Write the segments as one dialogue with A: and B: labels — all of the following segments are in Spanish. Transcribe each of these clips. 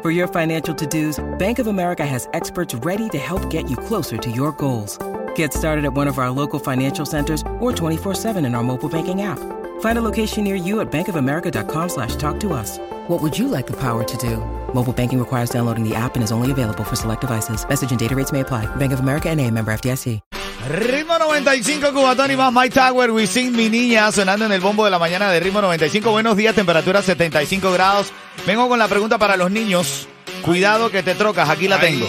A: For your financial to dos, Bank of America has experts ready to help get you closer to your goals. Get started at one of our local financial centers or 24-7 in our mobile banking app. Find a location near you at bankofamerica.com slash talk to us. What would you like the power to do? Mobile banking requires downloading the app and is only available for select devices. Message and data rates may apply. Bank of America and a member FDIC.
B: Ritmo 95, Cubatón y más My Tower, We Sing, mi niña, sonando en el bombo de la mañana de Ritmo 95. Buenos días, temperatura 75 grados. Vengo con la pregunta para los niños. Cuidado que te trocas, aquí la tengo.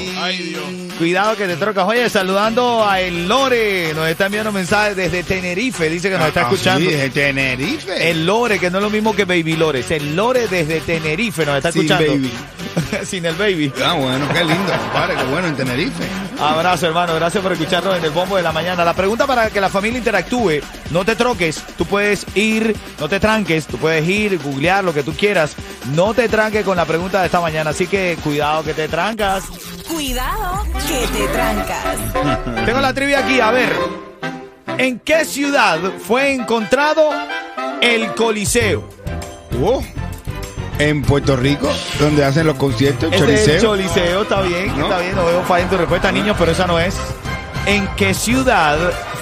B: Cuidado que te trocas. Oye, saludando a El Lore, nos está enviando mensajes desde Tenerife, dice que nos está
C: Ah,
B: escuchando.
C: sí, desde Tenerife.
B: El Lore, que no es lo mismo que Baby Lore, es el Lore desde Tenerife, nos está
C: Sin
B: escuchando.
C: baby.
B: Sin el baby.
C: Ah, bueno, qué lindo, compadre, qué bueno en Tenerife.
B: Abrazo, hermano. Gracias por escucharnos en el bombo de la mañana. La pregunta para que la familia interactúe, no te troques. Tú puedes ir, no te tranques. Tú puedes ir, googlear lo que tú quieras. No te tranques con la pregunta de esta mañana. Así que cuidado que te trancas.
D: Cuidado que te trancas.
B: Tengo la trivia aquí. A ver, ¿en qué ciudad fue encontrado el Coliseo?
C: Oh, en Puerto Rico, donde hacen los conciertos,
B: es el. Choliseo, está bien,
C: ¿No?
B: está bien. No veo falla en tu respuesta, niños, pero esa no es. ¿En qué ciudad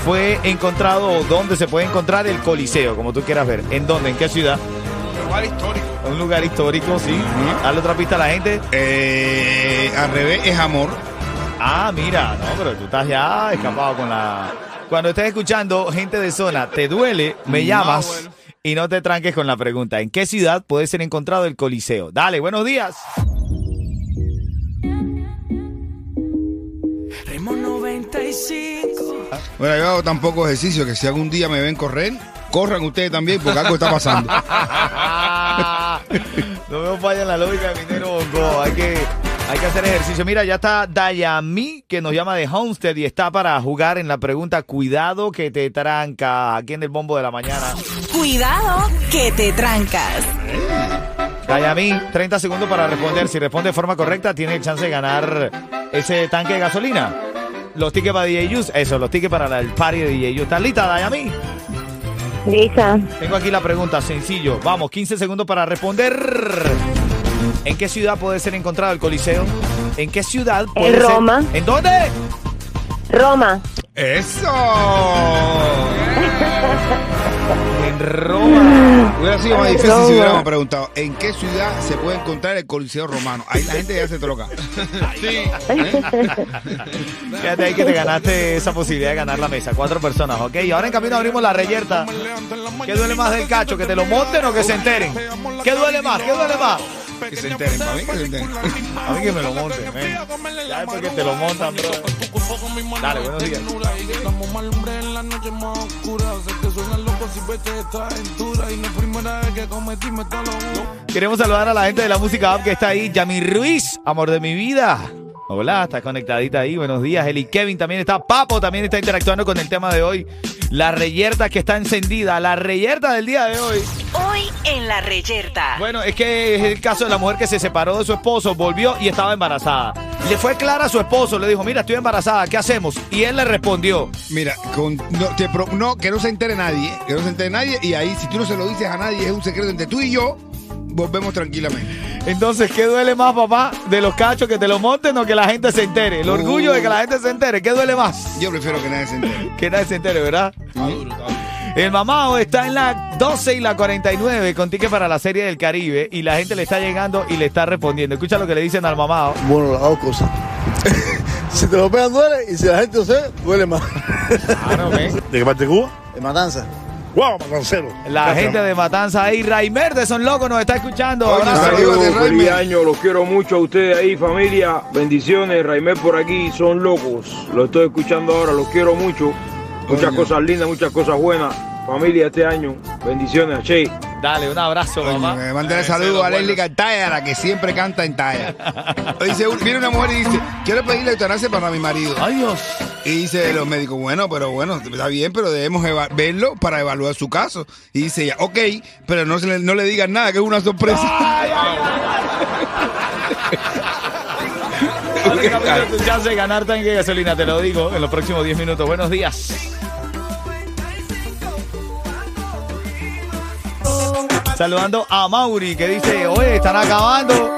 B: fue encontrado o dónde se puede encontrar el Coliseo? Como tú quieras ver. ¿En dónde? ¿En qué ciudad?
E: lugar histórico.
B: Un lugar histórico, sí. Dale otra pista a la gente.
C: Eh, al revés es amor.
B: Ah, mira, no, pero tú estás ya escapado con la. Cuando estés escuchando gente de zona, te duele, me
C: No,
B: llamas
C: bueno.
B: Y no te tranques con la pregunta. ¿En qué ciudad puede ser encontrado el Coliseo? Dale, buenos días.
D: Ritmo 95.
C: Bueno, yo hago tan poco ejercicio que si algún día me ven correr, corran ustedes también porque algo está pasando.
B: no veo falla en la lógica de Minero Bongo. Hay que, hay que hacer ejercicio. Mira, ya está Dayami, que nos llama de Homestead y está para jugar en la pregunta Cuidado que te tranca. Aquí en el bombo de la mañana.
D: Cuidado que te trancas.
B: Dayami, 30 segundos para responder. Si responde de forma correcta, tiene el chance de ganar ese tanque de gasolina. Los tickets para DJ Yus, eso, los tickets para el party de DJ Yus. ¿Estás lista, Dayami?
F: Lisa,
B: Tengo aquí la pregunta, sencillo. Vamos, 15 segundos para responder. ¿En qué ciudad puede ser encontrado el Coliseo? ¿En qué ciudad puede ser?
F: Roma.
B: ¿En dónde?
F: Roma,
C: ¡Eso!
B: En Roma.
C: Hubiera sido más difícil si hubiéramos preguntado ¿en qué ciudad se puede encontrar el Coliseo Romano? Ahí la gente ya se troca.
B: Fíjate ahí que te ganaste esa posibilidad de ganar la mesa. Cuatro personas, ¿ok? Y ahora en camino abrimos la reyerta. ¿Qué duele más del cacho? ¿Que te lo monten o que se enteren? ¿Qué duele más? ¿Qué duele más?
C: Que se enteren, para mí que se enteren.
B: A mí que me lo monten, ven. Ya después que te lo montan, bro. Dale, buenos días. Queremos saludar a la gente de la música app que está ahí. Yami Ruiz, amor de mi vida. Hola, está conectadita ahí. Buenos días. Eli Kevin también está. Papo también está interactuando con el tema de hoy. La reyerta que está encendida. La reyerta del día de hoy.
D: Hoy en la reyerta.
B: Bueno, es que es el caso de la mujer que se separó de su esposo, volvió y estaba embarazada. Le fue clara a su esposo, le dijo, mira, estoy embarazada, ¿qué hacemos? Y él le respondió,
C: Mira, con- no, te pro- no, que no se entere nadie, que no se entere nadie, y ahí si tú no se lo dices a nadie, es un secreto entre tú y yo, volvemos tranquilamente.
B: Entonces, ¿qué duele más, papá? ¿De los cachos que te lo monten o que la gente se entere? El orgullo de que la gente se entere, ¿qué duele más?
C: Yo prefiero que nadie se entere.
B: Que nadie se entere, ¿verdad? El mamado está en la 12 y la 49 con ticket para la serie del Caribe y la gente le está llegando y le está respondiendo. Escucha lo que le dicen al mamado.
G: Bueno, las dos cosas. si te lo pegan duele y si la gente lo sabe, duele más.
B: Claro.
G: ¿De qué parte de Cuba? De Matanza. ¡Wow, matancero!
B: La gente de Matanza ahí, Raimer de Son Locos nos está escuchando.
C: Oye, saludos.
H: Feliz año, los quiero mucho a ustedes ahí, familia. Bendiciones, Raimel por aquí, son locos. Lo estoy escuchando ahora, los quiero mucho. Muchas cosas lindas, muchas cosas buenas. Familia, este año, bendiciones a Che.
B: Dale, un abrazo, mamá.
C: me
E: de
C: saludo a Leslie. Cantaya, la que siempre canta en talla. Dice, viene una mujer y dice, quiero pedirle eutanasia para mi marido.
B: Ay, Dios.
C: Y dice los médicos, bueno, pero bueno, está bien, pero debemos verlo para evaluar su caso. Y dice ella, ok, pero no, se le, no le digan nada, que es una sorpresa.
B: Camilo, tu chance de ganar tanque de gasolina, te lo digo, en los próximos 10 minutos. Buenos días. Saludando a Mauri, que dice, oye, están acabando.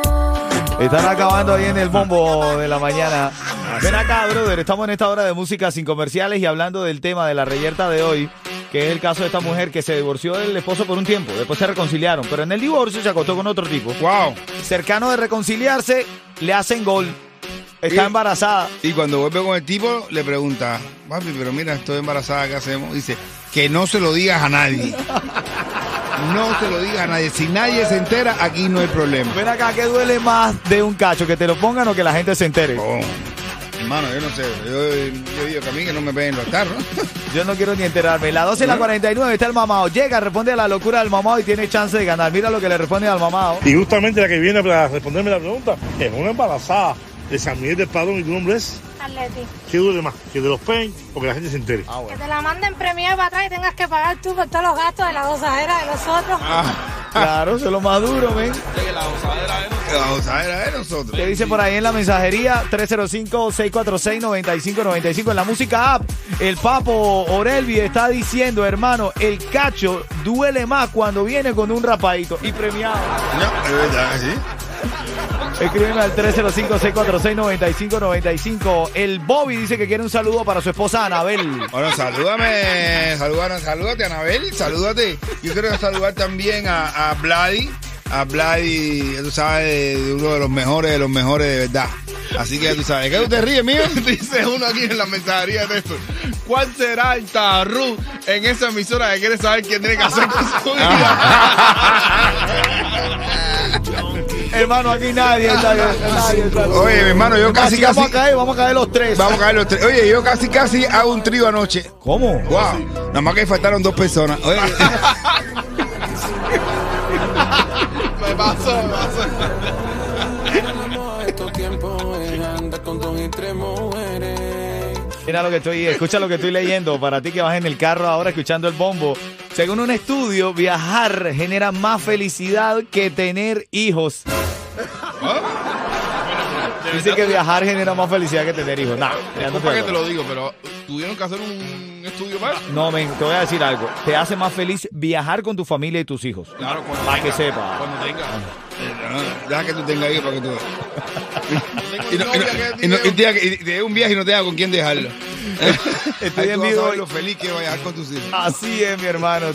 B: Están acabando ahí en el bombo de la mañana. Ven acá, brother, estamos en esta hora de música sin comerciales y hablando del tema de la reyerta de hoy, que es el caso de esta mujer que se divorció del esposo por un tiempo, después se reconciliaron, pero en el divorcio se acostó con otro tipo.
C: wow.
B: Cercano de reconciliarse, le hacen gol. Está
C: Y-
B: embarazada.
C: Y cuando vuelve con el tipo, le pregunta, papi, pero mira, estoy embarazada, ¿qué hacemos? Dice, que no se lo digas a nadie. No se lo digas a nadie. Si nadie se entera, aquí no hay problema.
B: Ven acá, ¿qué duele más de un cacho? ¿Que te lo pongan o que la gente se entere?
C: Oh, hermano, yo no sé. Yo, yo digo que a mí que no me peguen los carros.
B: Yo no quiero ni enterarme. La 12 y la 49 está el mamado. Llega, responde a la locura del mamado y tiene chance de ganar. Mira lo que le responde al mamado.
I: Y justamente la que viene para responderme la pregunta es una embarazada de San Miguel del Padrón y tu nombre es.
J: Atleti.
I: ¿Qué duele más? ¿Que de los peen o que la gente se entere?
J: Que te la manden premiada para atrás y tengas que pagar tú por todos los gastos de la gozadera de nosotros.
B: Claro, eso es lo más duro, men.
C: La gozadera de nosotros.
B: ¿Qué dice por ahí en la mensajería? 305-646-9595. En la música app, el papo Orelvi está diciendo, hermano, el cacho duele más cuando viene con un rapadito y premiado.
C: No, es verdad, sí.
B: Escríbeme al 305-646-9595. El Bobby dice que quiere un saludo para su esposa Anabel.
C: Bueno, salúdame, salúdame, salúdate, Anabel, salúdate. Yo quiero saludar también a, a Vladi, a Vladi, ya tú sabes, de, uno de los mejores, de los mejores de verdad. Así que ya tú sabes, ¿qué tú te ríes, mío?
E: Dice uno aquí en la mensajería de esto. ¿Cuál será el tarru en esa emisora que quiere saber quién tiene que hacer con su vida?
B: Hermano, aquí nadie está. nadie está-
C: Oye, mi hermano, yo casi,
B: Si vamos
C: casi,
B: a caer, vamos a caer los tres.
C: vamos a caer los tres. Oye, yo casi, casi hago un trío anoche.
B: ¿Cómo?
C: Wow, nada más que faltaron dos personas. Oye,
E: Me pasó, me pasó.
B: Mira lo que estoy, escucha lo que estoy leyendo para ti que vas en el carro ahora escuchando el bombo. Según un estudio, viajar genera más felicidad que tener hijos. Dice que viajar genera más felicidad que tener hijos. Nah, ya no, te
E: que te lo digo, pero tuvieron que hacer un estudio más.
B: no, men, te voy a decir algo. Te hace más feliz viajar con tu familia y tus hijos.
E: Claro, cuando
B: Para que sepa.
E: Cuando tenga.
C: deja que tú tengas hijos para que tú Y, no- y no-
E: que
C: y no-
E: tiene-
C: y te dé un viaje y no tenga con quién dejarlo.
B: Estoy
C: Ahí
B: en vivo.
C: lo feliz que va a viajar con tus hijos.
B: Así es, mi hermano.